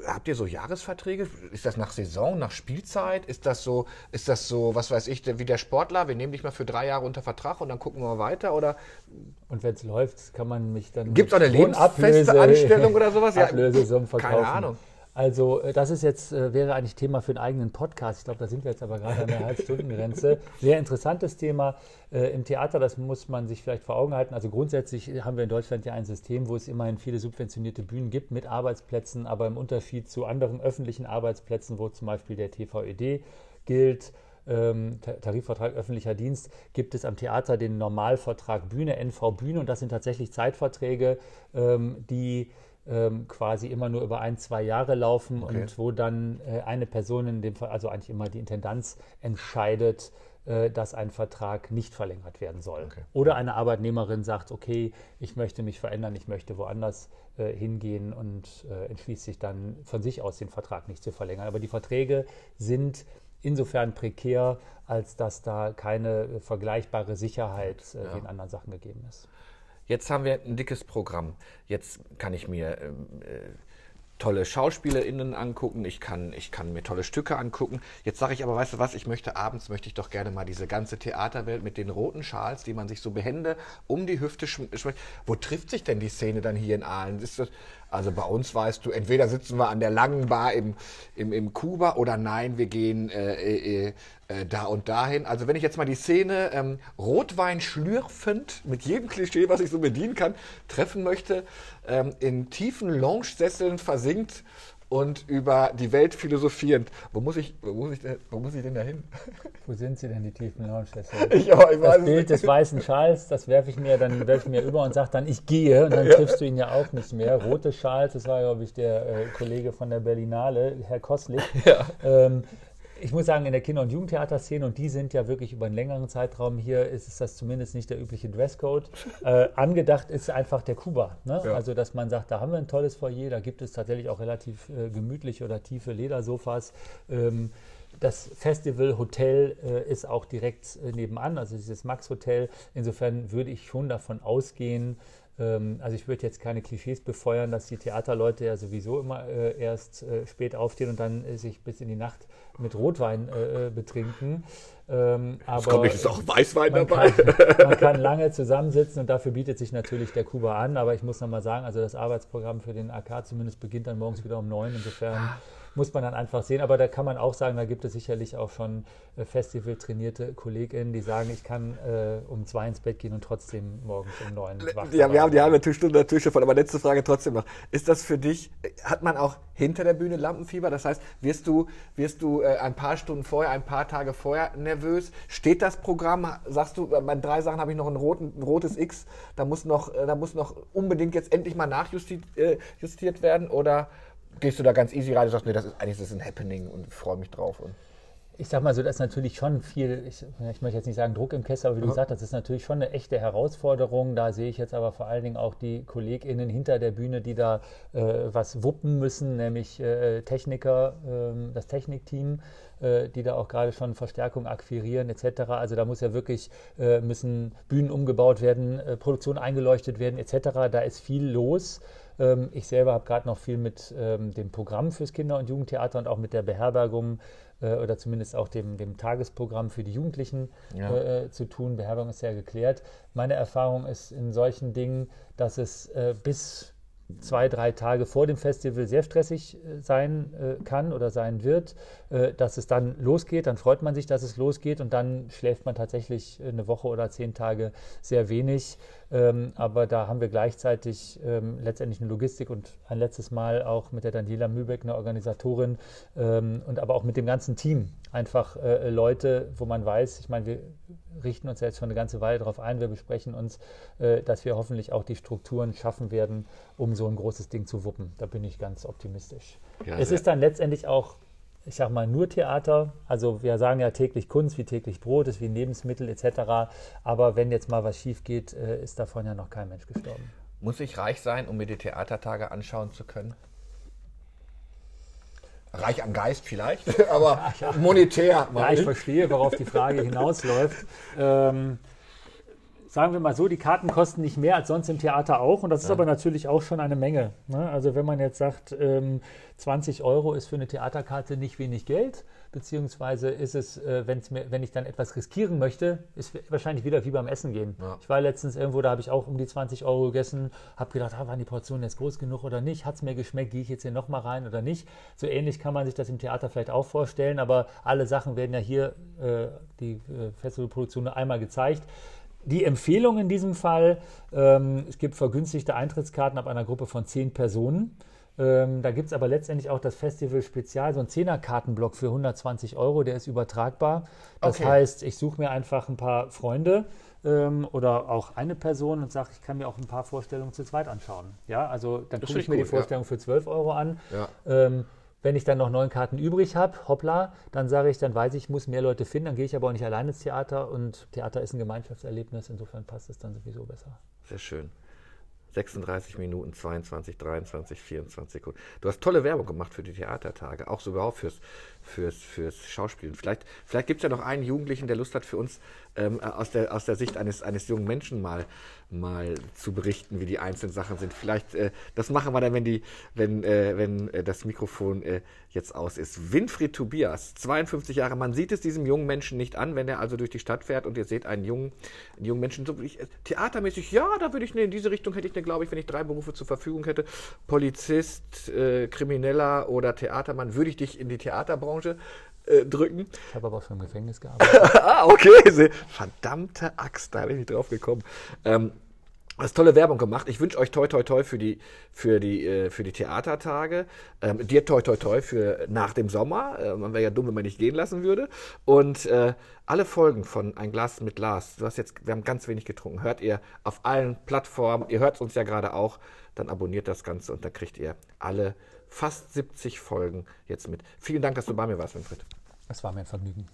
habt ihr so Jahresverträge? Ist das nach Saison, nach Spielzeit? Ist das so, ist das so, was weiß ich, wie der Sportler? Wir nehmen dich mal für drei Jahre unter Vertrag und dann gucken wir mal weiter? Oder Und wenn es läuft, kann man mich dann. Gibt's auch eine lebensfeste Ablöse- Anstellung oder sowas? Ja, verkaufen. keine Ahnung. Also, äh, das ist jetzt, äh, wäre eigentlich Thema für einen eigenen Podcast. Ich glaube, da sind wir jetzt aber gerade an der Halbstundengrenze. Sehr interessantes Thema äh, im Theater, das muss man sich vielleicht vor Augen halten. Also grundsätzlich haben wir in Deutschland ja ein System, wo es immerhin viele subventionierte Bühnen gibt mit Arbeitsplätzen, aber im Unterschied zu anderen öffentlichen Arbeitsplätzen, wo zum Beispiel der TVED gilt, ähm, Ta- Tarifvertrag öffentlicher Dienst, gibt es am Theater den Normalvertrag Bühne, NV Bühne und das sind tatsächlich Zeitverträge, ähm, die ähm, quasi immer nur über ein, zwei Jahre laufen Okay. und wo dann äh, eine Person, in dem Fall, also eigentlich immer die Intendanz, entscheidet, äh, dass ein Vertrag nicht verlängert werden soll. Okay. Oder eine Arbeitnehmerin sagt, okay, ich möchte mich verändern, ich möchte woanders äh, hingehen und entschließt sich dann von sich aus den Vertrag nicht zu verlängern. Aber die Verträge sind insofern prekär, als dass da keine vergleichbare Sicherheit wie in anderen Sachen gegeben ist. Jetzt haben wir ein dickes Programm. Jetzt kann ich mir ähm, äh, tolle SchauspielerInnen angucken, ich kann, ich kann mir tolle Stücke angucken. Jetzt sage ich aber, weißt du was, ich möchte abends, möchte ich doch gerne mal diese ganze Theaterwelt mit den roten Schals, die man sich so behende um die Hüfte schm- schmeckt. Wo trifft sich denn die Szene dann hier in Aalen? Ist das, also bei uns weißt du, entweder sitzen wir an der langen Bar im, im, im Kuba oder nein, wir gehen äh, äh, äh, da und dahin. Also wenn ich jetzt mal die Szene ähm, Rotwein schlürfend mit jedem Klischee, was ich so bedienen kann, treffen möchte, ähm, in tiefen Lounge-Sesseln versinkt und über die Welt philosophierend. Wo muss ich, wo muss ich, denn, wo muss ich denn da hin? Wo sind sie denn, die tiefen Lounge-Sessel? Ich, ich Das Bild nicht. des weißen Schals, das werfe ich mir, dann werfe ich mir über und sage dann, ich gehe. Und dann triffst du ihn ja auch nicht mehr. Rote Schals, das war, glaube ich, der äh, Kollege von der Berlinale, Herr Koslik. Ähm, ich muss sagen, in der Kinder- und Jugendtheaterszene, und die sind ja wirklich über einen längeren Zeitraum hier, ist es das zumindest nicht der übliche Dresscode. Äh, angedacht ist einfach der Kuba. Ne? Ja. Also, dass man sagt, da haben wir ein tolles Foyer, da gibt es tatsächlich auch relativ äh, gemütliche oder tiefe Ledersofas. Ähm, das Festival Hotel äh, ist auch direkt äh, nebenan, also dieses Max Hotel. Insofern würde ich schon davon ausgehen, also ich würde jetzt keine Klischees befeuern, dass die Theaterleute ja sowieso immer äh, erst äh, spät aufstehen und dann äh, sich bis in die Nacht mit Rotwein äh, äh, betrinken. Ähm, aber Kommt nicht, ist auch Weißwein man dabei. kann, man kann lange zusammensitzen und dafür bietet sich natürlich der Kuba an. Aber ich muss nochmal sagen, also das Arbeitsprogramm für den AK zumindest beginnt dann morgens wieder um neun. Insofern muss man dann einfach sehen. Aber da kann man auch sagen, da gibt es sicherlich auch schon äh, Festival-trainierte KollegInnen, die sagen, ich kann äh, um zwei ins Bett gehen und trotzdem morgens um neun wach Ja, wir haben die halbe Stunde natürlich schon voll, aber letzte Frage trotzdem noch. Ist das für dich, hat man auch hinter der Bühne Lampenfieber? Das heißt, wirst du, wirst du äh, ein paar Stunden vorher, ein paar Tage vorher nervös? Steht das Programm? Sagst du, bei drei Sachen habe ich noch ein, roten, ein rotes X, da muss, noch, äh, da muss noch unbedingt jetzt endlich mal nachjustiert äh, justiert werden? Oder gehst du da ganz easy rein und sagst, nee, das ist eigentlich das ist ein Happening und ich freue mich drauf? Und Ich sag mal so, das ist natürlich schon viel, ich, ich möchte jetzt nicht sagen Druck im Kessel, aber wie du gesagt hast, das ist natürlich schon eine echte Herausforderung. Da sehe ich jetzt aber vor allen Dingen auch die KollegInnen hinter der Bühne, die da äh, was wuppen müssen, nämlich äh, Techniker, ähm, das Technikteam, äh, die da auch gerade schon Verstärkung akquirieren etc. Also da muss ja wirklich, äh, müssen Bühnen umgebaut werden, äh, Produktion eingeleuchtet werden etc. Da ist viel los. Ähm, ich selber habe gerade noch viel mit ähm, dem Programm fürs Kinder- und Jugendtheater und auch mit der Beherbergung äh, oder zumindest auch dem, dem Tagesprogramm für die Jugendlichen ja. äh, zu tun. Beherbergung ist ja geklärt. Meine Erfahrung ist in solchen Dingen, dass es äh, bis zwei, drei Tage vor dem Festival sehr stressig äh, sein äh, kann oder sein wird, dass es dann losgeht, dann freut man sich, dass es losgeht und dann schläft man tatsächlich eine Woche oder zehn Tage sehr wenig. Ähm, aber da haben wir gleichzeitig ähm, letztendlich eine Logistik und ein letztes Mal auch mit der Daniela Mübeck, eine Organisatorin ähm, und aber auch mit dem ganzen Team einfach äh, Leute, wo man weiß, ich meine, wir richten uns ja jetzt schon eine ganze Weile darauf ein, wir besprechen uns, äh, dass wir hoffentlich auch die Strukturen schaffen werden, um so ein großes Ding zu wuppen. Da bin ich ganz optimistisch. Ja, es ist dann letztendlich auch ich sag mal, nur Theater. Also wir sagen ja täglich Kunst, wie täglich Brot, ist wie Lebensmittel etc. Aber wenn jetzt mal was schief geht, äh, ist davon ja noch kein Mensch gestorben. Muss ich reich sein, um mir die Theatertage anschauen zu können? Reich am Geist vielleicht, aber ja, monetär. Ja, ich verstehe, worauf die Frage hinausläuft. Ähm, sagen wir mal so, die Karten kosten nicht mehr als sonst im Theater auch. Und das ist ja. aber natürlich auch schon eine Menge. Ne? Also wenn man jetzt sagt, ähm, 20 Euro ist für eine Theaterkarte nicht wenig Geld, beziehungsweise ist es, äh, mir, wenn ich dann etwas riskieren möchte, ist wahrscheinlich wieder wie beim Essen gehen. Ja. Ich war letztens irgendwo, da habe ich auch um die 20 Euro gegessen, habe gedacht, ah, waren die Portionen jetzt groß genug oder nicht? Hat es mir geschmeckt? Gehe ich jetzt hier nochmal rein oder nicht? So ähnlich kann man sich das im Theater vielleicht auch vorstellen, aber alle Sachen werden ja hier, äh, die äh, Festivalproduktion, einmal gezeigt. Die Empfehlung in diesem Fall, ähm, es gibt vergünstigte Eintrittskarten ab einer Gruppe von zehn Personen. Ähm, da gibt es aber letztendlich auch das Festival Spezial, so ein Zehner-Kartenblock für 120 Euro, der ist übertragbar. Das okay. heißt, ich suche mir einfach ein paar Freunde ähm, oder auch eine Person und sage, ich kann mir auch ein paar Vorstellungen zu zweit anschauen. Ja, also dann gucke ich mir gut, die Vorstellung ja. für 12 Euro an. Ja. Wenn ich dann noch neun Karten übrig habe, hoppla, dann sage ich, dann weiß ich, ich muss mehr Leute finden, dann gehe ich aber auch nicht alleine ins Theater und Theater ist ein Gemeinschaftserlebnis, insofern passt es dann sowieso besser. Sehr schön. 36 Minuten, 22, 23, 24 Sekunden. Du hast tolle Werbung gemacht für die Theatertage, auch sogar fürs, fürs, fürs Schauspielen. Vielleicht, vielleicht gibt es ja noch einen Jugendlichen, der Lust hat, für uns ähm, aus, der, aus der Sicht eines, eines jungen Menschen mal, mal zu berichten, wie die einzelnen Sachen sind. Vielleicht, äh, das machen wir dann, wenn, die, wenn, äh, wenn äh, das Mikrofon äh, jetzt aus ist. Winfried Tobias, 52 Jahre. Man sieht es diesem jungen Menschen nicht an, wenn er also durch die Stadt fährt und ihr seht einen jungen, einen jungen Menschen. So, ich, theatermäßig, ja, da würde ich, ne, in diese Richtung hätte ich, ne, glaube ich, wenn ich drei Berufe zur Verfügung hätte, Polizist, äh, Krimineller oder Theatermann, würde ich dich in die Theaterbranche äh, drücken. Ich habe aber auch schon im Gefängnis gearbeitet. ah, okay. Verdammte Axt, da bin ich nicht drauf gekommen. Ähm, hast tolle Werbung gemacht. Ich wünsche euch toi toi toi für die, für die, äh, für die Theatertage. Ähm, dir toi toi toi für nach dem Sommer. Äh, man wäre ja dumm, wenn man nicht gehen lassen würde. Und äh, alle Folgen von Ein Glas mit Lars, du hast jetzt, wir haben ganz wenig getrunken, hört ihr auf allen Plattformen. Ihr hört uns ja gerade auch. Dann abonniert das Ganze und dann kriegt ihr alle fast 70 Folgen jetzt mit. Vielen Dank, dass du bei mir warst, Winfried. Es war mir ein Vergnügen.